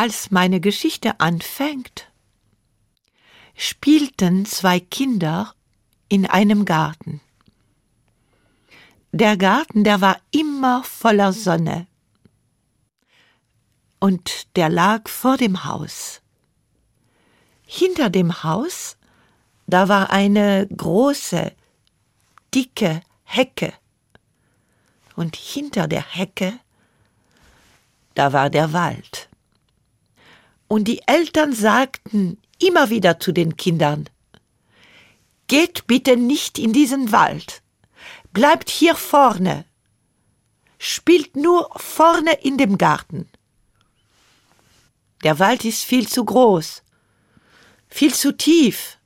Als meine Geschichte anfängt, spielten zwei Kinder in einem Garten. Der Garten, der war immer voller Sonne. Und der lag vor dem Haus. Hinter dem Haus, da war eine große, dicke Hecke. Und hinter der Hecke, da war der Wald. Und die Eltern sagten immer wieder zu den Kindern, Geht bitte nicht in diesen Wald, bleibt hier vorne, spielt nur vorne in dem Garten. Der Wald ist viel zu groß, viel zu tief,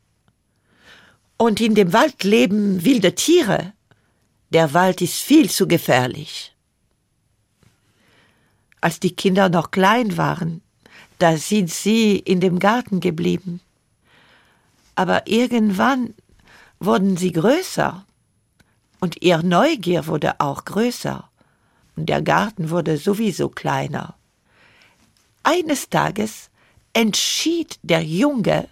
und in dem Wald leben wilde Tiere. Der Wald ist viel zu gefährlich. Als die Kinder noch klein waren, da sind sie in dem Garten geblieben. Aber irgendwann wurden sie größer und ihr Neugier wurde auch größer und der Garten wurde sowieso kleiner. Eines Tages entschied der Junge,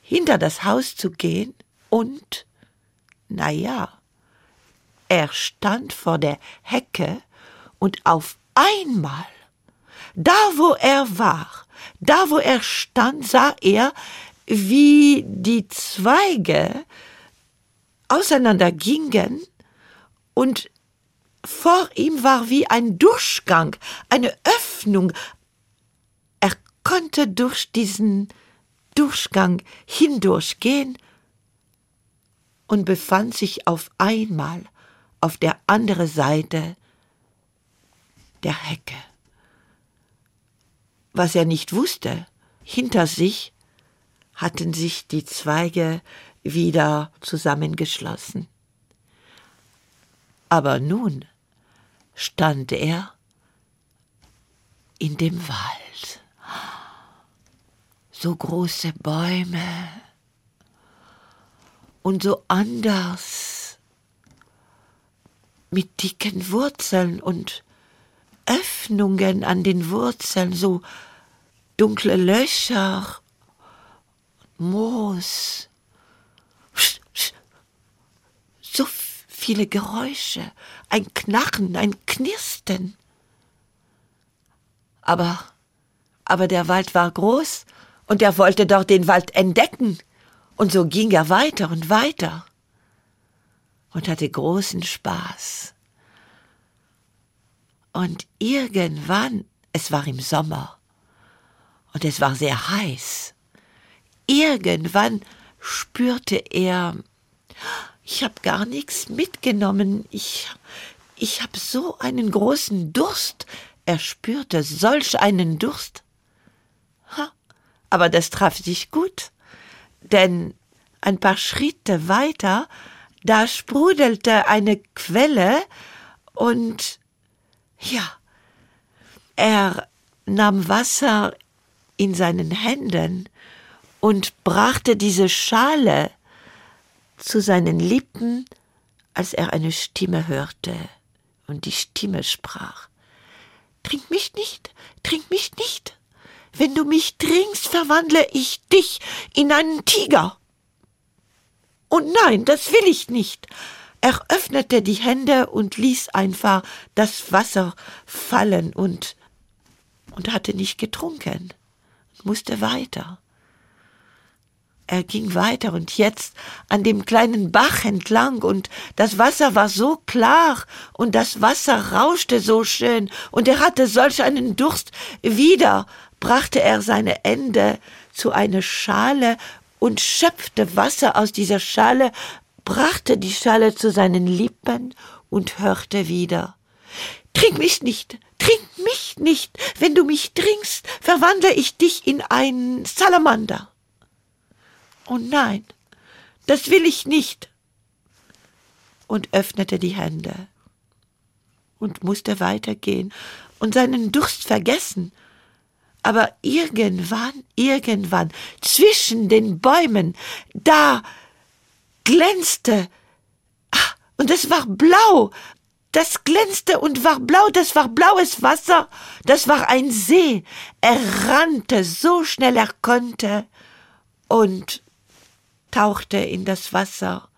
hinter das Haus zu gehen und, na ja, er stand vor der Hecke und auf einmal da, wo er war, da, wo er stand, sah er, wie die Zweige auseinandergingen und vor ihm war wie ein Durchgang, eine Öffnung. Er konnte durch diesen Durchgang hindurchgehen und befand sich auf einmal auf der anderen Seite der Hecke was er nicht wusste. Hinter sich hatten sich die Zweige wieder zusammengeschlossen. Aber nun stand er in dem Wald. So große Bäume und so anders, mit dicken Wurzeln und Öffnungen an den Wurzeln, so dunkle Löcher, Moos, so viele Geräusche, ein Knarren, ein Knirsten. Aber, aber der Wald war groß und er wollte doch den Wald entdecken. Und so ging er weiter und weiter und hatte großen Spaß. Und irgendwann, es war im Sommer, und es war sehr heiß, irgendwann spürte er, ich habe gar nichts mitgenommen, ich, ich habe so einen großen Durst, er spürte solch einen Durst. Ha, aber das traf sich gut, denn ein paar Schritte weiter, da sprudelte eine Quelle und ja, er nahm Wasser in seinen Händen und brachte diese Schale zu seinen Lippen, als er eine Stimme hörte, und die Stimme sprach Trink mich nicht, trink mich nicht. Wenn du mich trinkst, verwandle ich dich in einen Tiger. Und nein, das will ich nicht. Er öffnete die Hände und ließ einfach das Wasser fallen und, und hatte nicht getrunken, musste weiter. Er ging weiter und jetzt an dem kleinen Bach entlang und das Wasser war so klar und das Wasser rauschte so schön und er hatte solch einen Durst. Wieder brachte er seine Hände zu einer Schale und schöpfte Wasser aus dieser Schale brachte die Schale zu seinen Lippen und hörte wieder Trink mich nicht, trink mich nicht, wenn du mich trinkst, verwandle ich dich in einen Salamander. Oh nein, das will ich nicht. Und öffnete die Hände und musste weitergehen und seinen Durst vergessen. Aber irgendwann, irgendwann, zwischen den Bäumen, da glänzte. Ah, und es war blau. das glänzte und war blau, das war blaues Wasser, das war ein See. Er rannte so schnell er konnte und tauchte in das Wasser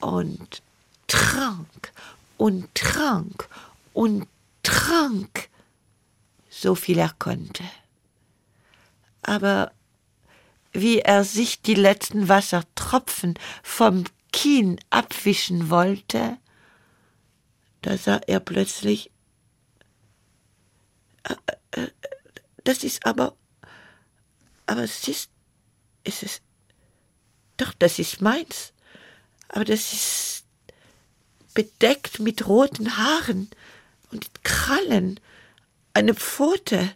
und trank und trank und trank, so viel er konnte. Aber wie er sich die letzten Wassertropfen vom Kien abwischen wollte, da sah er plötzlich, äh, äh, das ist aber, aber es ist, es ist, doch, das ist meins, aber das ist bedeckt mit roten Haaren und Krallen, eine Pfote.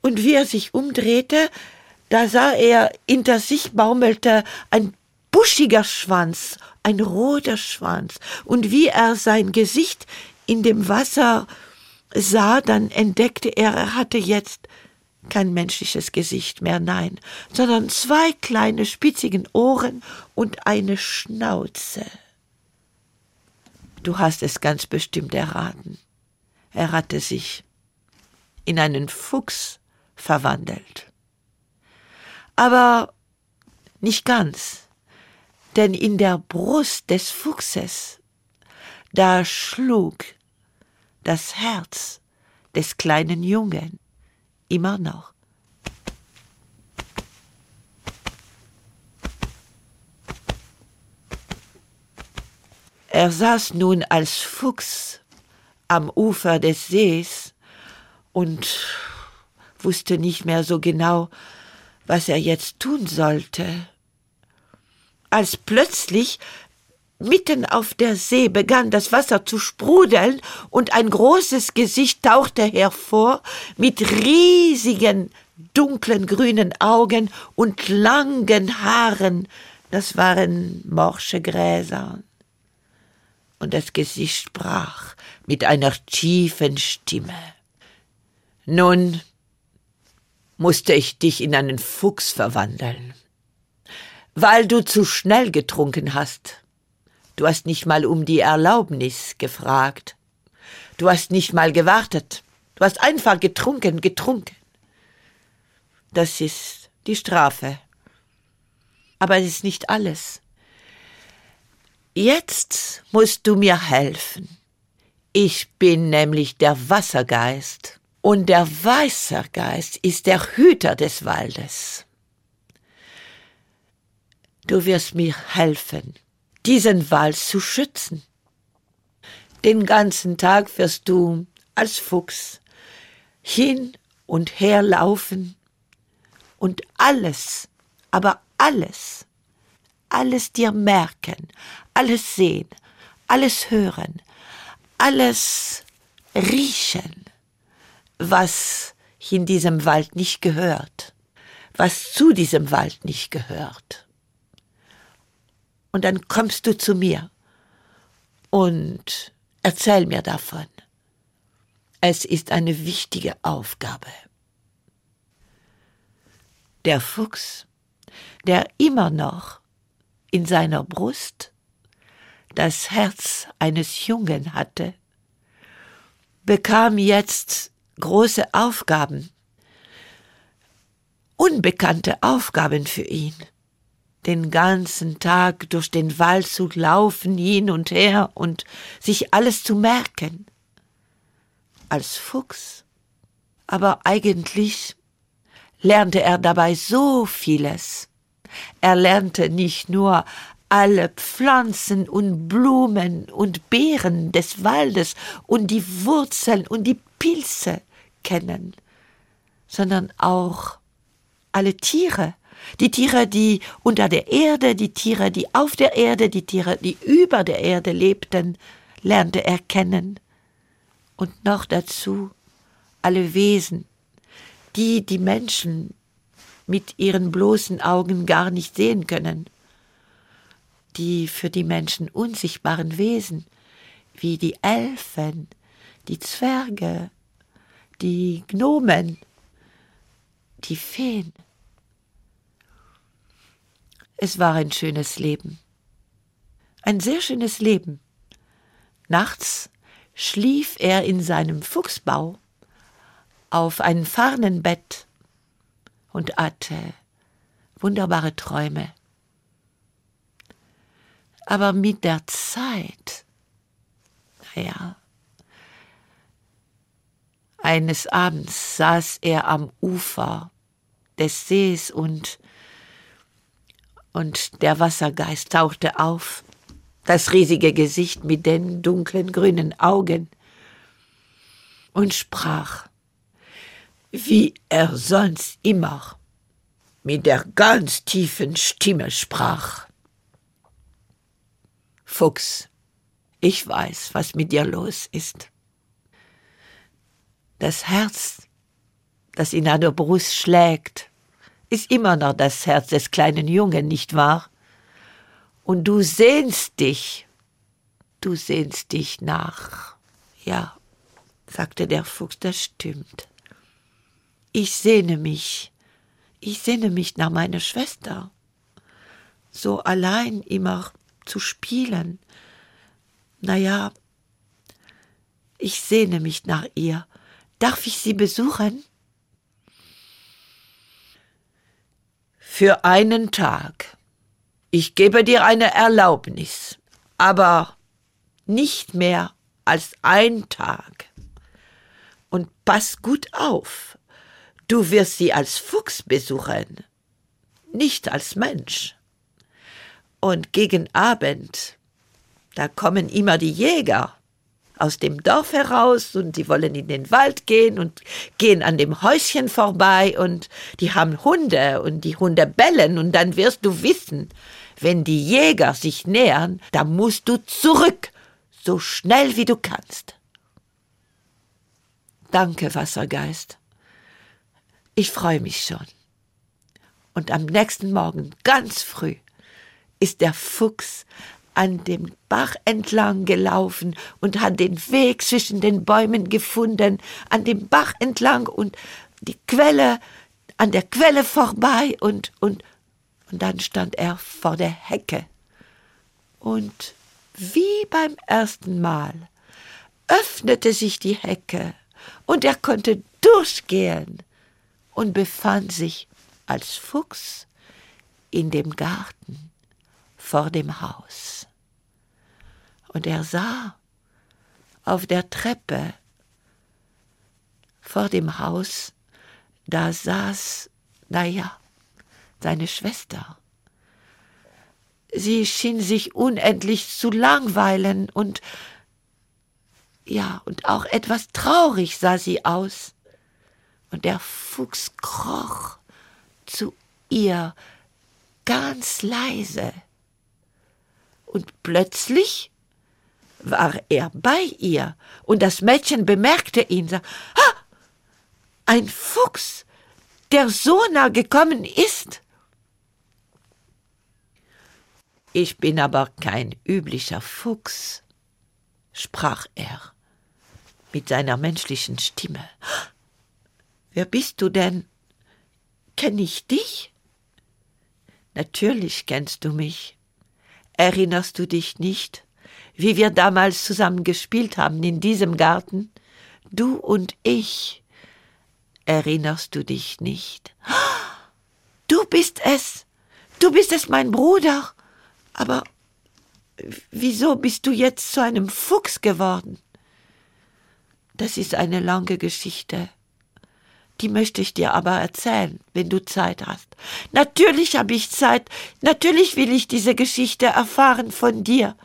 Und wie er sich umdrehte, da sah er, hinter sich baumelte ein buschiger Schwanz, ein roter Schwanz. Und wie er sein Gesicht in dem Wasser sah, dann entdeckte er, er hatte jetzt kein menschliches Gesicht mehr, nein, sondern zwei kleine spitzigen Ohren und eine Schnauze. Du hast es ganz bestimmt erraten. Er hatte sich in einen Fuchs verwandelt. Aber nicht ganz, denn in der Brust des Fuchses, da schlug das Herz des kleinen Jungen immer noch. Er saß nun als Fuchs am Ufer des Sees und wusste nicht mehr so genau, was er jetzt tun sollte. Als plötzlich mitten auf der See begann das Wasser zu sprudeln und ein großes Gesicht tauchte hervor mit riesigen dunklen grünen Augen und langen Haaren. Das waren morsche Gräser und das Gesicht sprach mit einer tiefen Stimme. Nun musste ich dich in einen Fuchs verwandeln, weil du zu schnell getrunken hast. Du hast nicht mal um die Erlaubnis gefragt. Du hast nicht mal gewartet. Du hast einfach getrunken, getrunken. Das ist die Strafe. Aber es ist nicht alles. Jetzt musst du mir helfen. Ich bin nämlich der Wassergeist und der Wassergeist ist der Hüter des Waldes. Du wirst mir helfen, diesen Wald zu schützen. Den ganzen Tag wirst du als Fuchs hin und her laufen und alles, aber alles alles dir merken, alles sehen, alles hören, alles riechen, was in diesem Wald nicht gehört, was zu diesem Wald nicht gehört. Und dann kommst du zu mir und erzähl mir davon. Es ist eine wichtige Aufgabe. Der Fuchs, der immer noch in seiner Brust das Herz eines Jungen hatte, bekam jetzt große Aufgaben, unbekannte Aufgaben für ihn. Den ganzen Tag durch den Wald zu laufen, hin und her und sich alles zu merken. Als Fuchs. Aber eigentlich lernte er dabei so vieles. Er lernte nicht nur alle Pflanzen und Blumen und Beeren des Waldes und die Wurzeln und die Pilze kennen, sondern auch alle Tiere, die Tiere, die unter der Erde, die Tiere, die auf der Erde, die Tiere, die über der Erde lebten, lernte er kennen. Und noch dazu alle Wesen, die die Menschen mit ihren bloßen Augen gar nicht sehen können. Die für die Menschen unsichtbaren Wesen, wie die Elfen, die Zwerge, die Gnomen, die Feen. Es war ein schönes Leben. Ein sehr schönes Leben. Nachts schlief er in seinem Fuchsbau auf einem Farnenbett und hatte wunderbare Träume. Aber mit der Zeit, naja, eines Abends saß er am Ufer des Sees und, und der Wassergeist tauchte auf, das riesige Gesicht mit den dunklen grünen Augen, und sprach, wie er sonst immer mit der ganz tiefen Stimme sprach. Fuchs, ich weiß, was mit dir los ist. Das Herz, das in deiner Brust schlägt, ist immer noch das Herz des kleinen Jungen, nicht wahr? Und du sehnst dich, du sehnst dich nach. Ja, sagte der Fuchs, das stimmt. Ich sehne mich, ich sehne mich nach meiner Schwester. So allein immer zu spielen. Na ja, ich sehne mich nach ihr. Darf ich sie besuchen? Für einen Tag. Ich gebe dir eine Erlaubnis, aber nicht mehr als ein Tag. Und pass gut auf, du wirst sie als Fuchs besuchen, nicht als Mensch. Und gegen Abend, da kommen immer die Jäger aus dem Dorf heraus und die wollen in den Wald gehen und gehen an dem Häuschen vorbei und die haben Hunde und die Hunde bellen und dann wirst du wissen, wenn die Jäger sich nähern, da musst du zurück, so schnell wie du kannst. Danke, Wassergeist. Ich freue mich schon. Und am nächsten Morgen, ganz früh, ist der Fuchs an dem Bach entlang gelaufen und hat den Weg zwischen den Bäumen gefunden, an dem Bach entlang und die Quelle, an der Quelle vorbei und, und, und dann stand er vor der Hecke. Und wie beim ersten Mal öffnete sich die Hecke und er konnte durchgehen und befand sich als Fuchs in dem Garten vor dem Haus. Und er sah auf der Treppe vor dem Haus, da saß, na ja, seine Schwester. Sie schien sich unendlich zu langweilen und ja, und auch etwas traurig sah sie aus. Und der Fuchs kroch zu ihr ganz leise. Und plötzlich war er bei ihr, und das Mädchen bemerkte ihn, sah, ha, ein Fuchs, der so nah gekommen ist. Ich bin aber kein üblicher Fuchs, sprach er mit seiner menschlichen Stimme. Wer bist du denn? Kenn ich dich? Natürlich kennst du mich. Erinnerst du dich nicht, wie wir damals zusammen gespielt haben in diesem Garten? Du und ich. Erinnerst du dich nicht? Du bist es. Du bist es, mein Bruder. Aber wieso bist du jetzt zu einem Fuchs geworden? Das ist eine lange Geschichte. Die möchte ich dir aber erzählen, wenn du Zeit hast. Natürlich habe ich Zeit, natürlich will ich diese Geschichte erfahren von dir.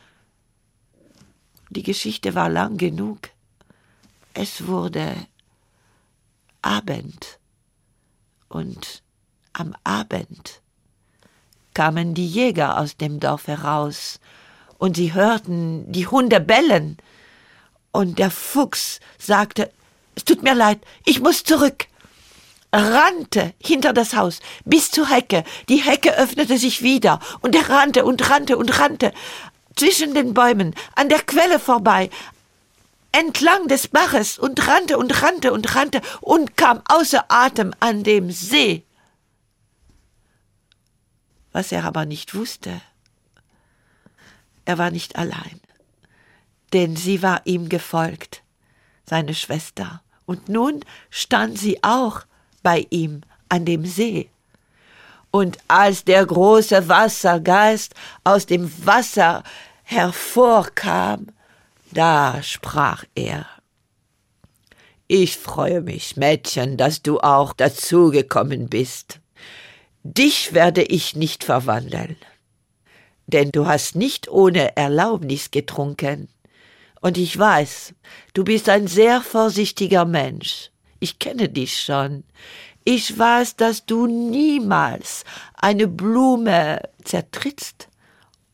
Die Geschichte war lang genug. Es wurde Abend. Und am Abend kamen die Jäger aus dem Dorf heraus, und sie hörten die Hunde bellen, und der Fuchs sagte, es tut mir leid, ich muss zurück rannte hinter das Haus bis zur Hecke. Die Hecke öffnete sich wieder und er rannte und rannte und rannte zwischen den Bäumen an der Quelle vorbei, entlang des Baches und rannte und rannte und rannte und kam außer Atem an dem See. Was er aber nicht wusste, er war nicht allein. denn sie war ihm gefolgt, seine Schwester, und nun stand sie auch bei ihm an dem See. Und als der große Wassergeist aus dem Wasser hervorkam, da sprach er. Ich freue mich, Mädchen, dass du auch dazugekommen bist. Dich werde ich nicht verwandeln, denn du hast nicht ohne Erlaubnis getrunken. Und ich weiß, du bist ein sehr vorsichtiger Mensch. Ich kenne dich schon. Ich weiß, dass du niemals eine Blume zertrittst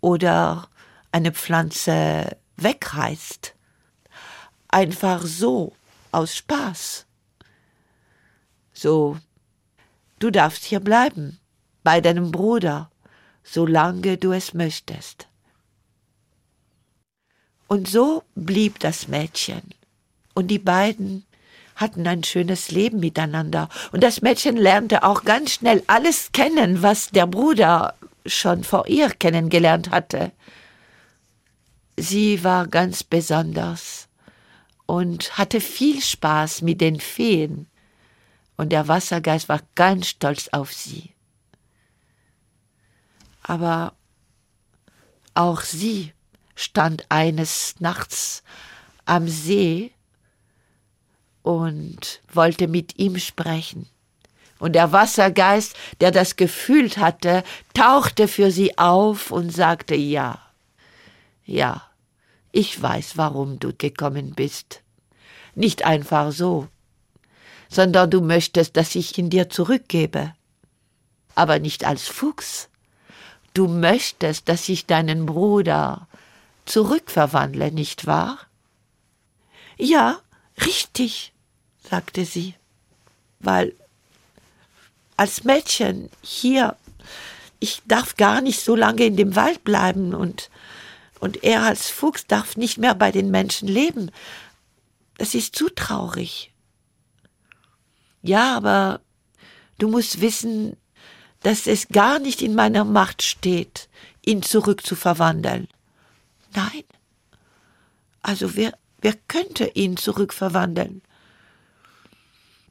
oder eine Pflanze wegreißt. Einfach so, aus Spaß. So, du darfst hier bleiben, bei deinem Bruder, solange du es möchtest. Und so blieb das Mädchen. Und die beiden hatten ein schönes Leben miteinander. Und das Mädchen lernte auch ganz schnell alles kennen, was der Bruder schon vor ihr kennengelernt hatte. Sie war ganz besonders und hatte viel Spaß mit den Feen. Und der Wassergeist war ganz stolz auf sie. Aber auch sie stand eines Nachts am See und wollte mit ihm sprechen. Und der Wassergeist, der das gefühlt hatte, tauchte für sie auf und sagte ja. Ja, ich weiß, warum du gekommen bist. Nicht einfach so, sondern du möchtest, dass ich ihn dir zurückgebe. Aber nicht als Fuchs. Du möchtest, dass ich deinen Bruder zurückverwandle, nicht wahr? Ja, richtig, sagte sie, weil als Mädchen hier, ich darf gar nicht so lange in dem Wald bleiben und, und er als Fuchs darf nicht mehr bei den Menschen leben. Das ist zu traurig. Ja, aber du musst wissen, dass es gar nicht in meiner Macht steht, ihn zurückzuverwandeln. Nein. Also wer, wer könnte ihn zurückverwandeln?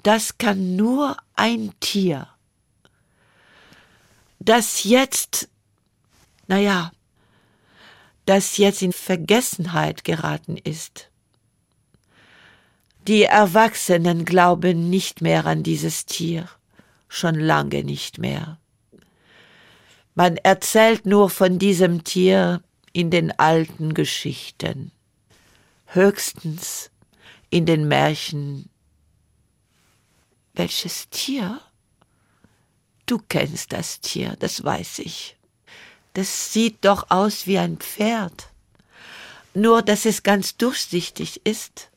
Das kann nur ein Tier, das jetzt, naja, das jetzt in Vergessenheit geraten ist. Die Erwachsenen glauben nicht mehr an dieses Tier, schon lange nicht mehr. Man erzählt nur von diesem Tier in den alten Geschichten, höchstens in den Märchen. Welches Tier? Du kennst das Tier, das weiß ich. Das sieht doch aus wie ein Pferd. Nur, dass es ganz durchsichtig ist,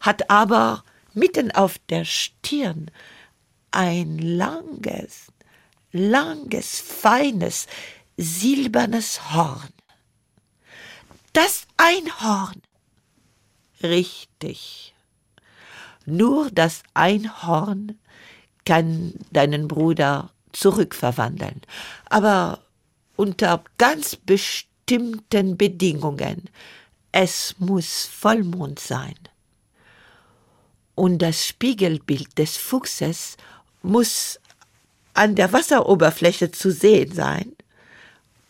hat aber mitten auf der Stirn ein langes, langes, feines, silbernes Horn. Das Einhorn. Richtig. Nur das Einhorn kann deinen Bruder zurückverwandeln, aber unter ganz bestimmten Bedingungen. Es muss Vollmond sein. Und das Spiegelbild des Fuchses muss an der Wasseroberfläche zu sehen sein.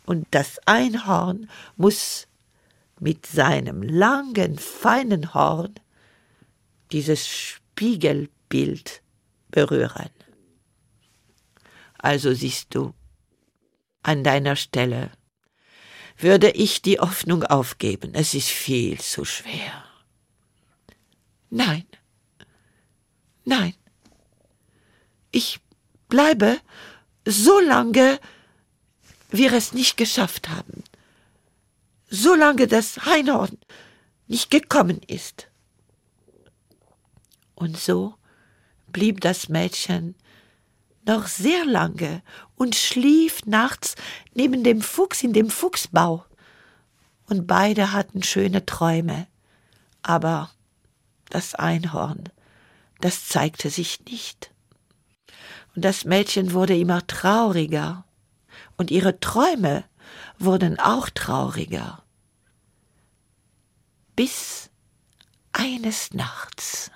Und das Einhorn muss mit seinem langen, feinen Horn dieses Spiegelbild berühren. Also siehst du, an deiner Stelle würde ich die Hoffnung aufgeben. Es ist viel zu schwer. Nein, nein, ich bleibe so lange, wir es nicht geschafft haben solange das Einhorn nicht gekommen ist. Und so blieb das Mädchen noch sehr lange und schlief nachts neben dem Fuchs in dem Fuchsbau. Und beide hatten schöne Träume. Aber das Einhorn, das zeigte sich nicht. Und das Mädchen wurde immer trauriger. Und ihre Träume wurden auch trauriger. bis eines Nachts.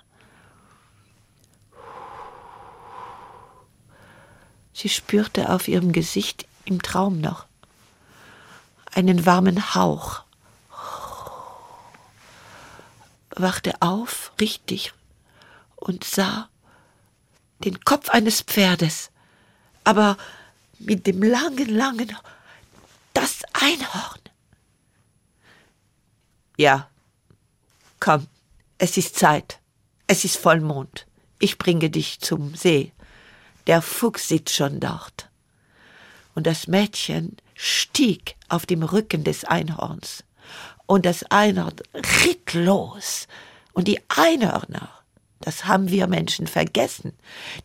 Sie spürte auf ihrem Gesicht im Traum noch einen warmen Hauch. Wachte auf, richtig, und sah den Kopf eines Pferdes, aber mit dem langen, langen, das Einhorn. Ja, komm, es ist Zeit, es ist Vollmond, ich bringe dich zum See. Der Fuchs sitzt schon dort. Und das Mädchen stieg auf dem Rücken des Einhorns. Und das Einhorn ritt los. Und die Einhörner, das haben wir Menschen vergessen,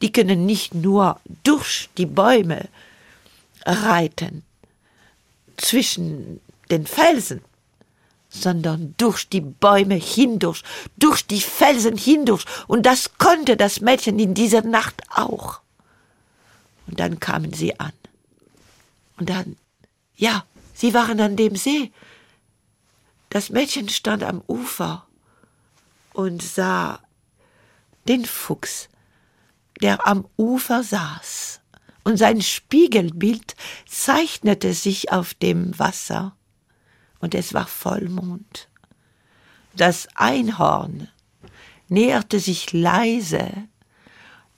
die können nicht nur durch die Bäume reiten, zwischen den Felsen, sondern durch die Bäume hindurch, durch die Felsen hindurch. Und das konnte das Mädchen in dieser Nacht auch. Und dann kamen sie an. Und dann, ja, sie waren an dem See. Das Mädchen stand am Ufer und sah den Fuchs, der am Ufer saß, und sein Spiegelbild zeichnete sich auf dem Wasser, und es war Vollmond. Das Einhorn näherte sich leise,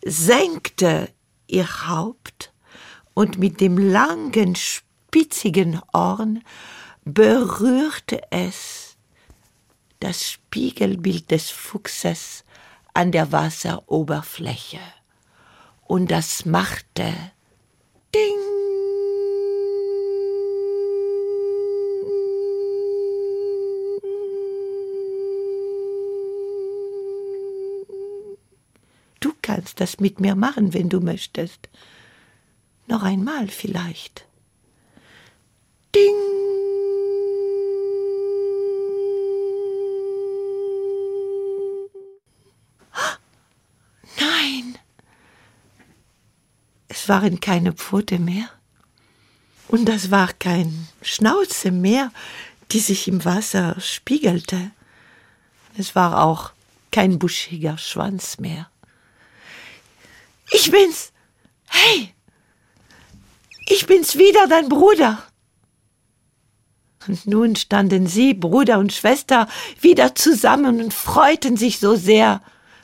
senkte ihr Haupt und mit dem langen, spitzigen Horn berührte es das Spiegelbild des Fuchses an der Wasseroberfläche. Und das machte Ding. Kannst das mit mir machen, wenn du möchtest. Noch einmal vielleicht. Ding. Nein. Es waren keine Pfote mehr. Und das war kein Schnauze mehr, die sich im Wasser spiegelte. Es war auch kein buschiger Schwanz mehr. Ich bin's. Hey, ich bin's wieder, dein Bruder. Und nun standen sie, Bruder und Schwester, wieder zusammen und freuten sich so sehr,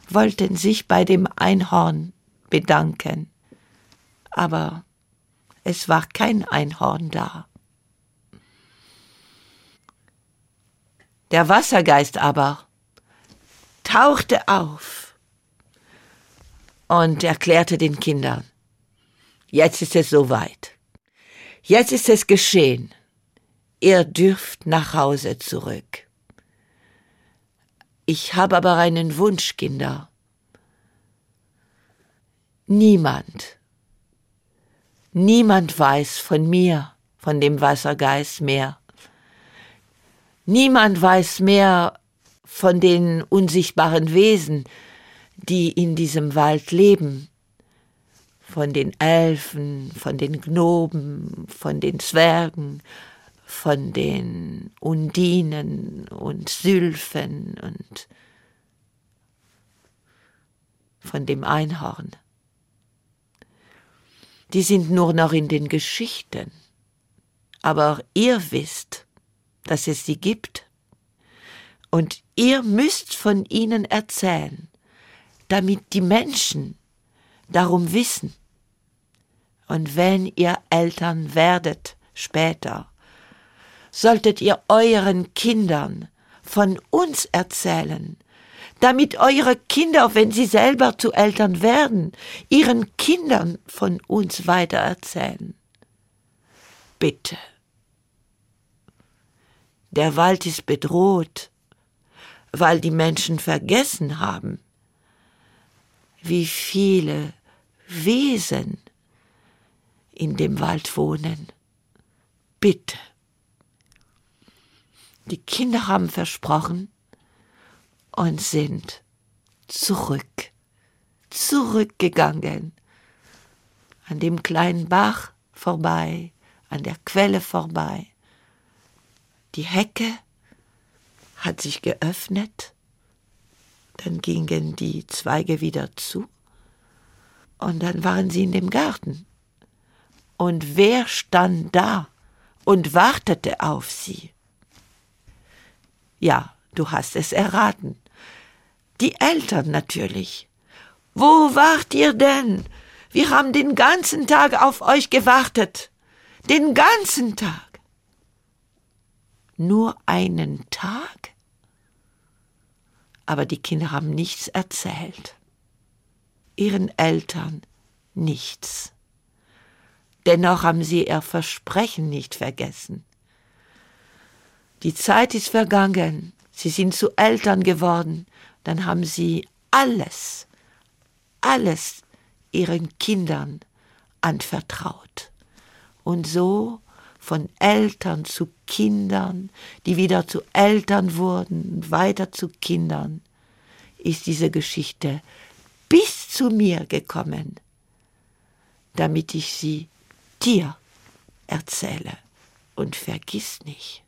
wollten sich bei dem Einhorn bedanken. Aber es war kein Einhorn da. Der Wassergeist aber tauchte auf und erklärte den Kindern, jetzt ist es soweit. Jetzt ist es geschehen. Ihr dürft nach Hause zurück. Ich habe aber einen Wunsch, Kinder. Niemand, niemand weiß von mir, von dem Wassergeist mehr. Niemand weiß mehr von den unsichtbaren Wesen, die in diesem Wald leben, von den Elfen, von den Gnoben, von den Zwergen, von den Undinen und Sylphen und von dem Einhorn. Die sind nur noch in den Geschichten. Aber ihr wisst, dass es sie gibt. Und ihr müsst von ihnen erzählen, damit die Menschen darum wissen. Und wenn ihr Eltern werdet später, solltet ihr euren Kindern von uns erzählen, damit eure Kinder, wenn sie selber zu Eltern werden, ihren Kindern von uns weitererzählen. Bitte. Der Wald ist bedroht, weil die Menschen vergessen haben, wie viele Wesen in dem Wald wohnen. Bitte. Die Kinder haben versprochen und sind zurück, zurückgegangen, an dem kleinen Bach vorbei, an der Quelle vorbei. Die Hecke hat sich geöffnet, dann gingen die Zweige wieder zu und dann waren sie in dem Garten. Und wer stand da und wartete auf sie? Ja, du hast es erraten. Die Eltern natürlich. Wo wart ihr denn? Wir haben den ganzen Tag auf euch gewartet. Den ganzen Tag. Nur einen Tag? Aber die Kinder haben nichts erzählt. Ihren Eltern nichts. Dennoch haben sie ihr Versprechen nicht vergessen. Die Zeit ist vergangen, sie sind zu Eltern geworden, dann haben sie alles, alles ihren Kindern anvertraut. Und so von Eltern zu Kindern, die wieder zu Eltern wurden weiter zu Kindern, ist diese Geschichte bis zu mir gekommen, damit ich sie dir erzähle. Und vergiss nicht,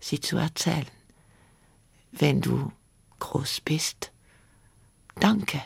sie zu erzählen, wenn du groß bist. Danke.